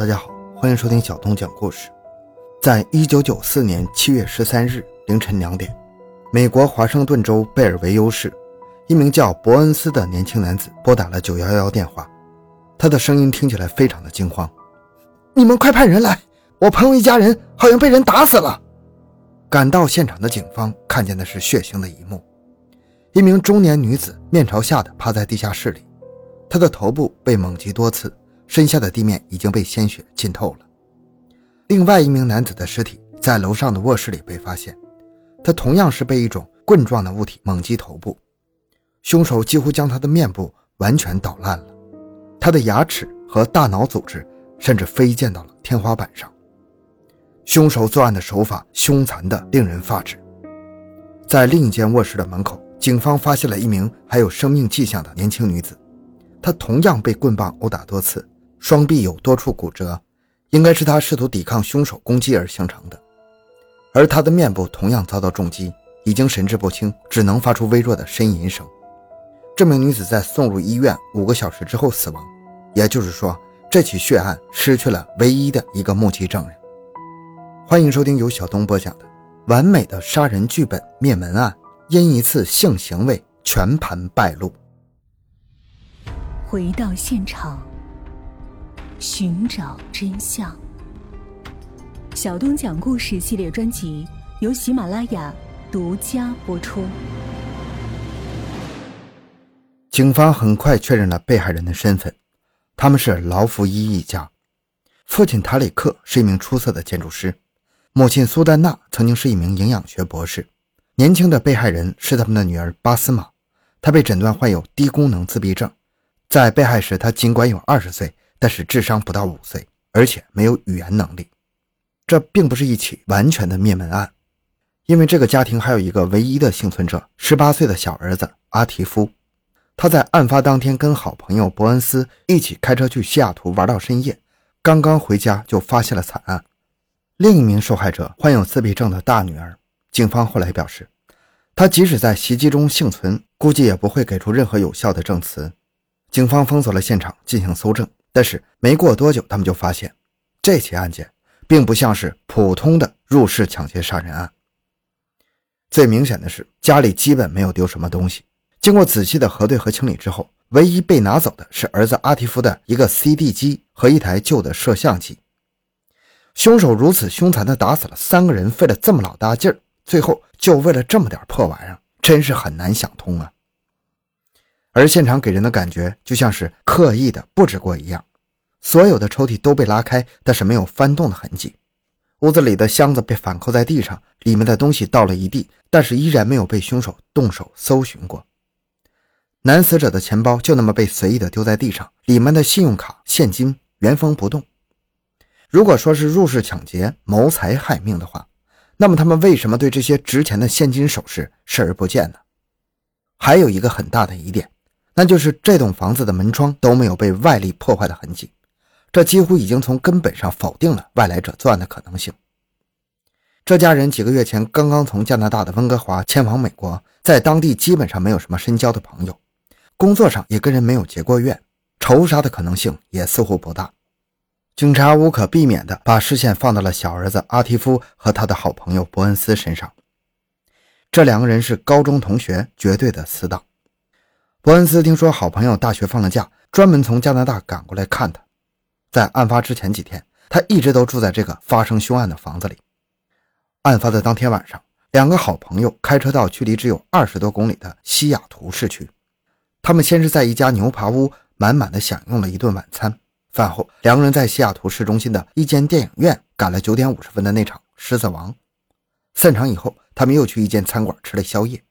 大家好，欢迎收听小东讲故事。在一九九四年七月十三日凌晨两点，美国华盛顿州贝尔维尤市，一名叫伯恩斯的年轻男子拨打了九幺幺电话，他的声音听起来非常的惊慌：“你们快派人来，我朋友一家人好像被人打死了。”赶到现场的警方看见的是血腥的一幕：一名中年女子面朝下的趴在地下室里，她的头部被猛击多次。身下的地面已经被鲜血浸透了。另外一名男子的尸体在楼上的卧室里被发现，他同样是被一种棍状的物体猛击头部，凶手几乎将他的面部完全捣烂了，他的牙齿和大脑组织甚至飞溅到了天花板上。凶手作案的手法凶残的令人发指。在另一间卧室的门口，警方发现了一名还有生命迹象的年轻女子，她同样被棍棒殴打多次。双臂有多处骨折，应该是他试图抵抗凶手攻击而形成的。而他的面部同样遭到重击，已经神志不清，只能发出微弱的呻吟声。这名女子在送入医院五个小时之后死亡，也就是说，这起血案失去了唯一的一个目击证人。欢迎收听由小东播讲的《完美的杀人剧本灭门案》，因一次性行为全盘败露。回到现场。寻找真相。小东讲故事系列专辑由喜马拉雅独家播出。警方很快确认了被害人的身份，他们是劳福伊一家。父亲塔里克是一名出色的建筑师，母亲苏丹娜曾经是一名营养学博士。年轻的被害人是他们的女儿巴斯玛，她被诊断患有低功能自闭症。在被害时，她尽管有二十岁。但是智商不到五岁，而且没有语言能力，这并不是一起完全的灭门案，因为这个家庭还有一个唯一的幸存者，十八岁的小儿子阿提夫，他在案发当天跟好朋友伯恩斯一起开车去西雅图玩到深夜，刚刚回家就发现了惨案。另一名受害者患有自闭症的大女儿，警方后来表示，她即使在袭击中幸存，估计也不会给出任何有效的证词。警方封锁了现场进行搜证。但是没过多久，他们就发现，这起案件并不像是普通的入室抢劫杀人案。最明显的是，家里基本没有丢什么东西。经过仔细的核对和清理之后，唯一被拿走的是儿子阿提夫的一个 CD 机和一台旧的摄像机。凶手如此凶残地打死了三个人，费了这么老大劲儿，最后就为了这么点破玩意儿，真是很难想通啊。而现场给人的感觉就像是刻意的布置过一样，所有的抽屉都被拉开，但是没有翻动的痕迹。屋子里的箱子被反扣在地上，里面的东西倒了一地，但是依然没有被凶手动手搜寻过。男死者的钱包就那么被随意的丢在地上，里面的信用卡、现金原封不动。如果说是入室抢劫、谋财害命的话，那么他们为什么对这些值钱的现金首饰视而不见呢？还有一个很大的疑点。那就是这栋房子的门窗都没有被外力破坏的痕迹，这几乎已经从根本上否定了外来者作案的可能性。这家人几个月前刚刚从加拿大的温哥华迁往美国，在当地基本上没有什么深交的朋友，工作上也跟人没有结过怨，仇杀的可能性也似乎不大。警察无可避免地把视线放到了小儿子阿提夫和他的好朋友伯恩斯身上，这两个人是高中同学，绝对的死党。伯恩斯听说好朋友大学放了假，专门从加拿大赶过来看他。在案发之前几天，他一直都住在这个发生凶案的房子里。案发的当天晚上，两个好朋友开车到距离只有二十多公里的西雅图市区。他们先是在一家牛扒屋满满的享用了一顿晚餐，饭后两个人在西雅图市中心的一间电影院赶了九点五十分的那场《狮子王》。散场以后，他们又去一间餐馆吃了宵夜。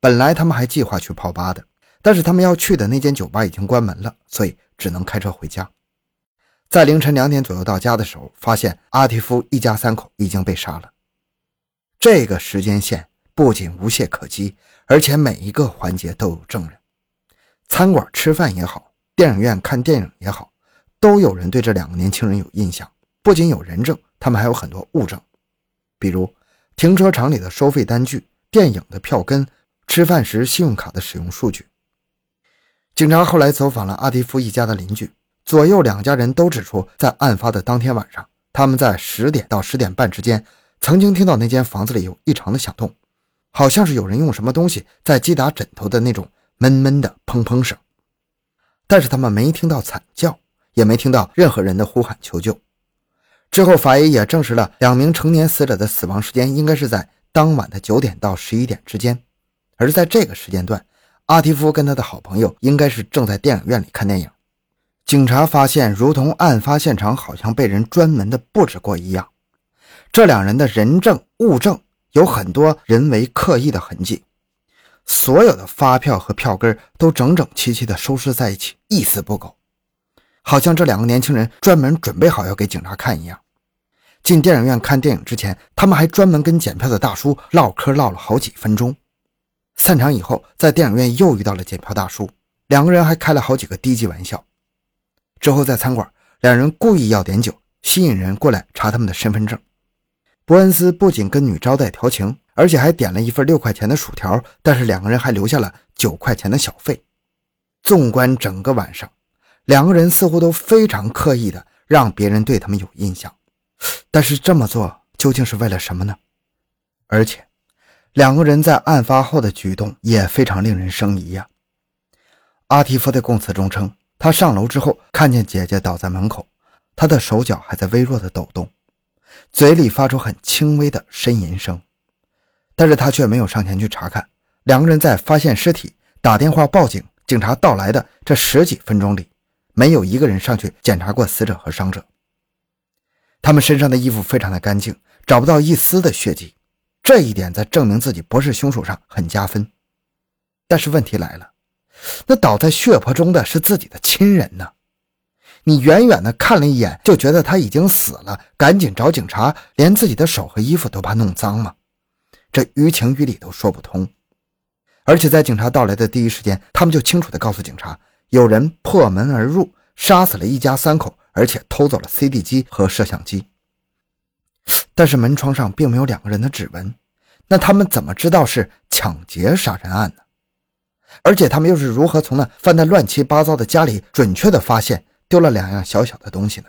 本来他们还计划去泡吧的。但是他们要去的那间酒吧已经关门了，所以只能开车回家。在凌晨两点左右到家的时候，发现阿提夫一家三口已经被杀了。这个时间线不仅无懈可击，而且每一个环节都有证人。餐馆吃饭也好，电影院看电影也好，都有人对这两个年轻人有印象。不仅有人证，他们还有很多物证，比如停车场里的收费单据、电影的票根、吃饭时信用卡的使用数据。警察后来走访了阿迪夫一家的邻居，左右两家人都指出，在案发的当天晚上，他们在十点到十点半之间，曾经听到那间房子里有异常的响动，好像是有人用什么东西在击打枕头的那种闷闷的砰砰声。但是他们没听到惨叫，也没听到任何人的呼喊求救。之后，法医也证实了两名成年死者的死亡时间应该是在当晚的九点到十一点之间，而在这个时间段，阿提夫跟他的好朋友应该是正在电影院里看电影。警察发现，如同案发现场好像被人专门的布置过一样，这两人的人证物证有很多人为刻意的痕迹。所有的发票和票根都整整齐齐的收拾在一起，一丝不苟，好像这两个年轻人专门准备好要给警察看一样。进电影院看电影之前，他们还专门跟检票的大叔唠嗑唠了好几分钟。散场以后，在电影院又遇到了检票大叔，两个人还开了好几个低级玩笑。之后在餐馆，两人故意要点酒，吸引人过来查他们的身份证。伯恩斯不仅跟女招待调情。而且还点了一份六块钱的薯条，但是两个人还留下了九块钱的小费。纵观整个晚上，两个人似乎都非常刻意的让别人对他们有印象，但是这么做究竟是为了什么呢？而且，两个人在案发后的举动也非常令人生疑呀。阿提夫的供词中称，他上楼之后看见姐姐倒在门口，他的手脚还在微弱的抖动，嘴里发出很轻微的呻吟声。但是他却没有上前去查看。两个人在发现尸体、打电话报警、警察到来的这十几分钟里，没有一个人上去检查过死者和伤者。他们身上的衣服非常的干净，找不到一丝的血迹，这一点在证明自己不是凶手上很加分。但是问题来了，那倒在血泊中的是自己的亲人呢？你远远的看了一眼就觉得他已经死了，赶紧找警察，连自己的手和衣服都怕弄脏吗？这于情于理都说不通，而且在警察到来的第一时间，他们就清楚的告诉警察，有人破门而入，杀死了一家三口，而且偷走了 CD 机和摄像机。但是门窗上并没有两个人的指纹，那他们怎么知道是抢劫杀人案呢？而且他们又是如何从那翻得乱七八糟的家里准确地发现丢了两样小小的东西呢？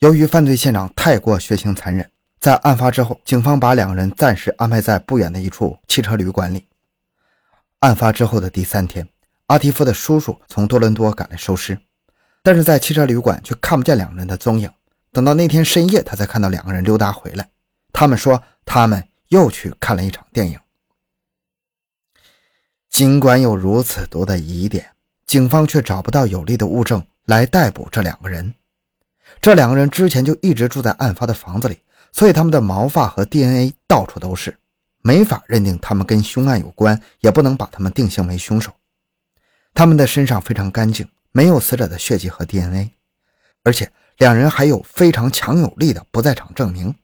由于犯罪现场太过血腥残忍。在案发之后，警方把两个人暂时安排在不远的一处汽车旅馆里。案发之后的第三天，阿提夫的叔叔从多伦多赶来收尸，但是在汽车旅馆却看不见两个人的踪影。等到那天深夜，他才看到两个人溜达回来。他们说他们又去看了一场电影。尽管有如此多的疑点，警方却找不到有力的物证来逮捕这两个人。这两个人之前就一直住在案发的房子里。所以他们的毛发和 DNA 到处都是，没法认定他们跟凶案有关，也不能把他们定性为凶手。他们的身上非常干净，没有死者的血迹和 DNA，而且两人还有非常强有力的不在场证明。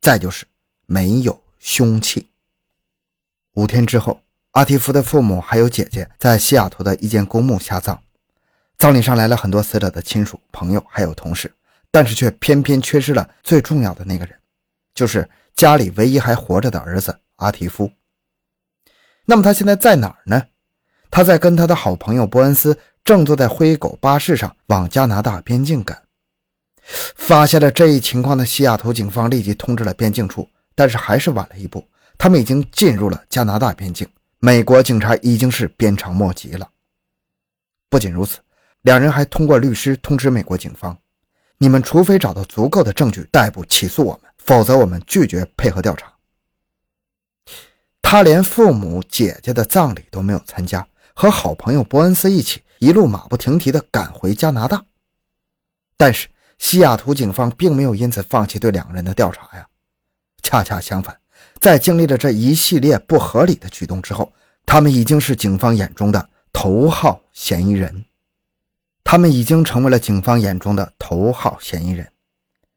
再就是没有凶器。五天之后，阿提夫的父母还有姐姐在西雅图的一间公墓下葬，葬礼上来了很多死者的亲属、朋友还有同事。但是却偏偏缺失了最重要的那个人，就是家里唯一还活着的儿子阿提夫。那么他现在在哪儿呢？他在跟他的好朋友伯恩斯正坐在灰狗巴士上往加拿大边境赶。发现了这一情况的西雅图警方立即通知了边境处，但是还是晚了一步，他们已经进入了加拿大边境，美国警察已经是鞭长莫及了。不仅如此，两人还通过律师通知美国警方。你们除非找到足够的证据逮捕起诉我们，否则我们拒绝配合调查。他连父母、姐姐的葬礼都没有参加，和好朋友伯恩斯一起一路马不停蹄地赶回加拿大。但是西雅图警方并没有因此放弃对两个人的调查呀，恰恰相反，在经历了这一系列不合理的举动之后，他们已经是警方眼中的头号嫌疑人。他们已经成为了警方眼中的头号嫌疑人，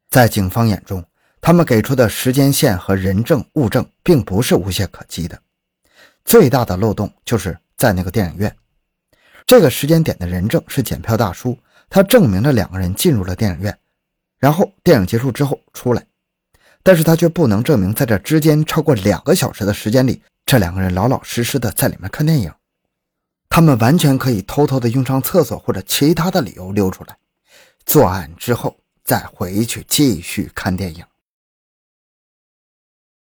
在警方眼中，他们给出的时间线和人证物证并不是无懈可击的，最大的漏洞就是在那个电影院。这个时间点的人证是检票大叔，他证明了两个人进入了电影院，然后电影结束之后出来，但是他却不能证明在这之间超过两个小时的时间里，这两个人老老实实的在里面看电影。他们完全可以偷偷的用上厕所或者其他的理由溜出来，作案之后再回去继续看电影。